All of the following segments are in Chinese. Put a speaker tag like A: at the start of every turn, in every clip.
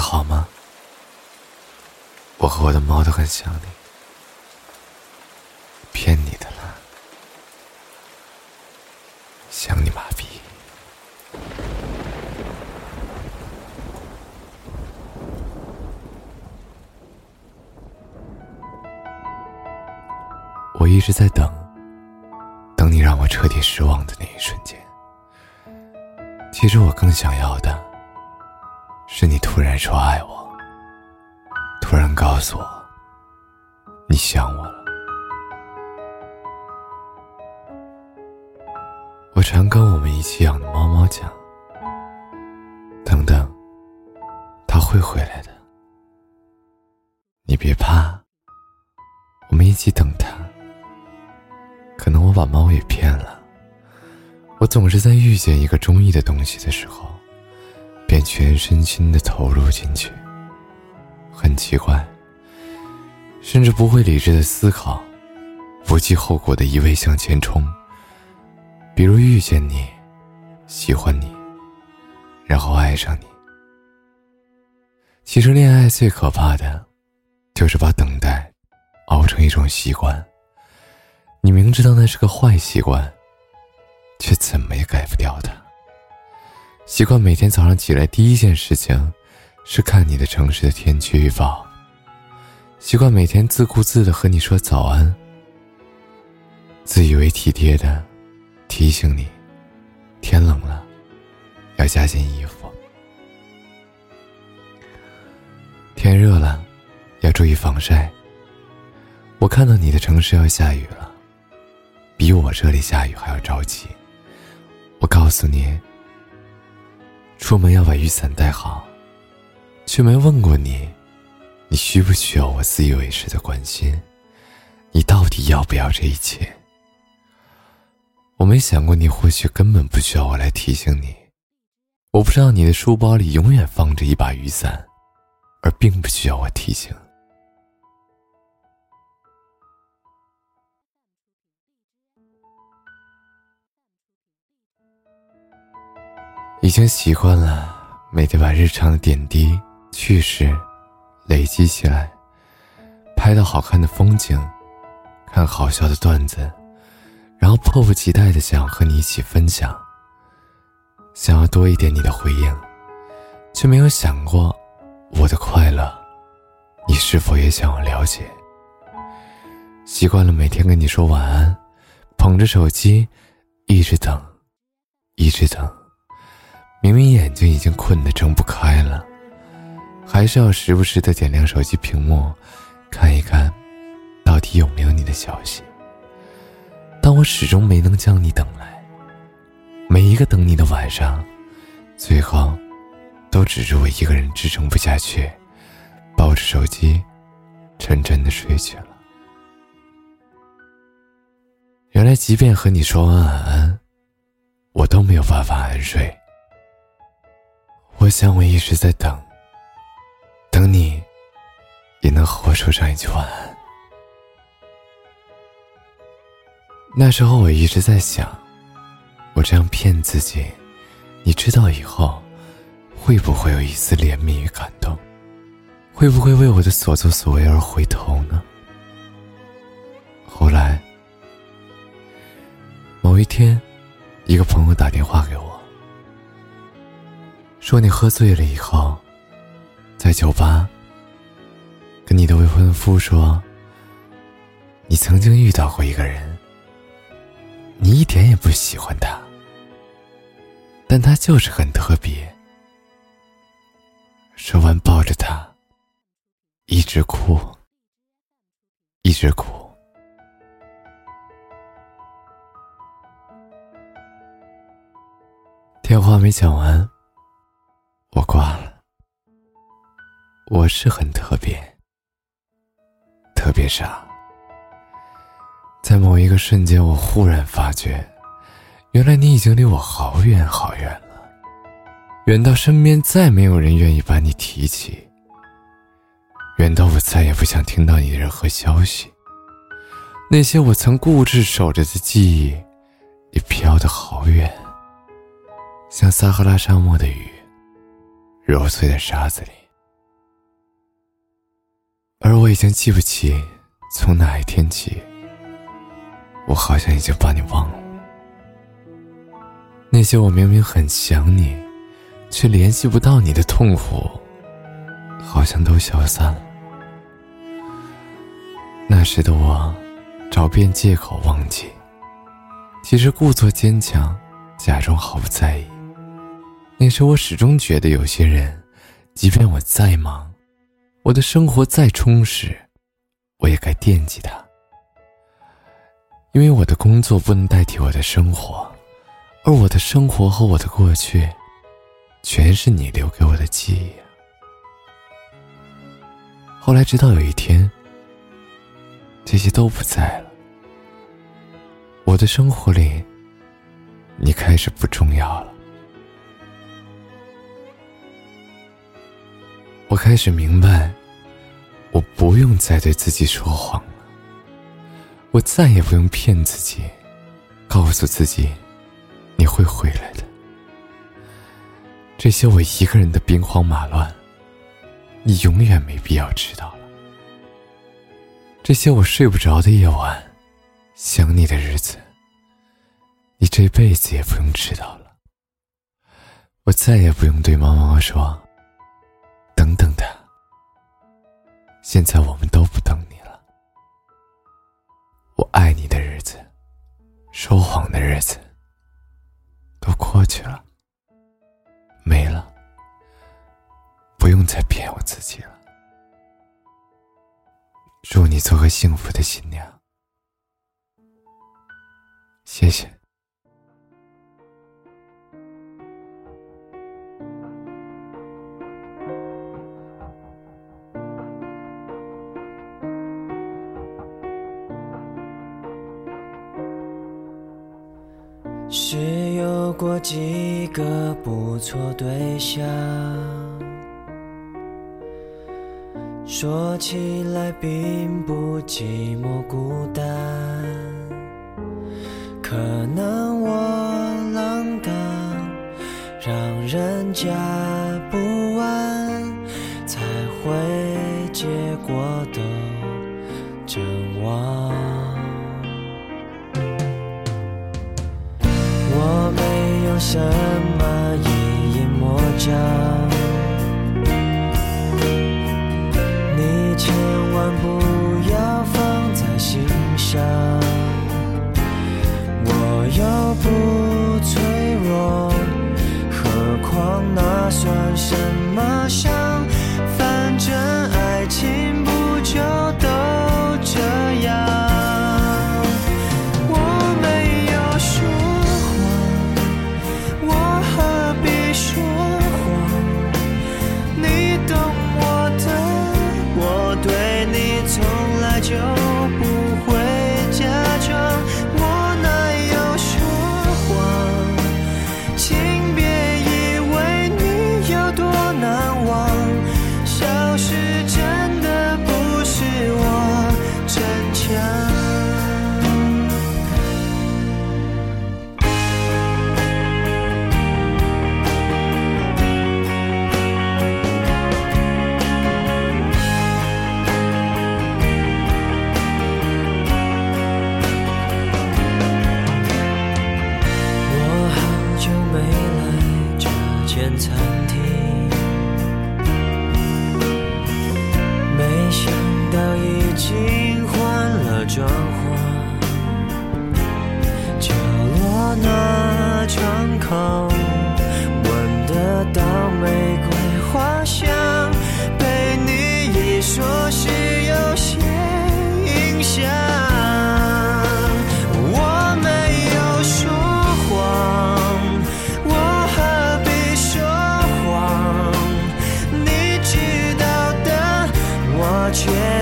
A: 好吗？我和我的猫都很想你。骗你的啦，想你妈逼！我一直在等，等你让我彻底失望的那一瞬间。其实我更想要的，是你突然说爱我，突然告诉我你想我了。我常跟我们一起养的猫猫讲：“等等，它会回来的，你别怕，我们一起等它。”可能我把猫也骗了。我总是在遇见一个中意的东西的时候，便全身心的投入进去。很奇怪，甚至不会理智的思考，不计后果的一味向前冲。比如遇见你，喜欢你，然后爱上你。其实恋爱最可怕的，就是把等待熬成一种习惯。你明知道那是个坏习惯。却怎么也改不掉它。习惯每天早上起来第一件事情，是看你的城市的天气预报。习惯每天自顾自的和你说早安。自以为体贴的，提醒你，天冷了，要加件衣服。天热了，要注意防晒。我看到你的城市要下雨了，比我这里下雨还要着急。我告诉你，出门要把雨伞带好，却没问过你，你需不需要我自以为是的关心？你到底要不要这一切？我没想过你或许根本不需要我来提醒你。我不知道你的书包里永远放着一把雨伞，而并不需要我提醒。已经习惯了每天把日常的点滴趣事累积起来，拍到好看的风景，看好笑的段子，然后迫不及待的想要和你一起分享，想要多一点你的回应，却没有想过我的快乐，你是否也想要了解？习惯了每天跟你说晚安，捧着手机，一直等，一直等。明明眼睛已经困得睁不开了，还是要时不时的点亮手机屏幕，看一看，到底有没有你的消息。但我始终没能将你等来。每一个等你的晚上，最后，都只是我一个人支撑不下去，抱着手机，沉沉的睡去了。原来，即便和你说晚安，我都没有办法安睡。我想，我一直在等，等你，也能和我说上一句晚安。那时候，我一直在想，我这样骗自己，你知道以后，会不会有一丝怜悯与感动？会不会为我的所作所为而回头呢？后来，某一天，一个朋友打电话给我。说你喝醉了以后，在酒吧跟你的未婚夫说，你曾经遇到过一个人，你一点也不喜欢他，但他就是很特别。说完，抱着他，一直哭，一直哭。电话没讲完。我挂了。我是很特别，特别傻。在某一个瞬间，我忽然发觉，原来你已经离我好远好远了，远到身边再没有人愿意把你提起，远到我再也不想听到你的任何消息。那些我曾固执守着的记忆，也飘得好远，像撒哈拉沙漠的雨。揉碎在沙子里，而我已经记不起从哪一天起，我好像已经把你忘了。那些我明明很想你，却联系不到你的痛苦，好像都消散了。那时的我，找遍借口忘记，其实故作坚强，假装毫不在意。那时我始终觉得，有些人，即便我再忙，我的生活再充实，我也该惦记他，因为我的工作不能代替我的生活，而我的生活和我的过去，全是你留给我的记忆。后来，直到有一天。这些都不在了，我的生活里，你开始不重要了。开始明白，我不用再对自己说谎了，我再也不用骗自己，告诉自己你会回来的。这些我一个人的兵荒马乱，你永远没必要知道了。这些我睡不着的夜晚，想你的日子，你这辈子也不用知道了。我再也不用对猫猫说：“等等他。”现在我们都不等你了。我爱你的日子，说谎的日子，都过去了，没了，不用再骗我自己了。祝你做个幸福的新娘，谢谢。
B: 是有过几个不错对象。说起来并不寂寞孤单，可能我浪荡，让人家不安，才会结什么一眼魔障。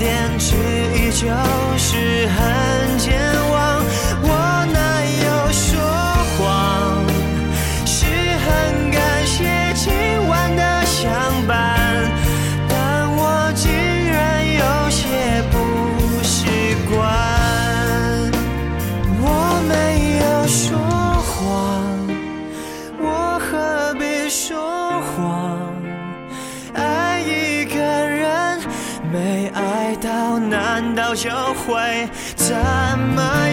B: 坚持依旧我就会怎么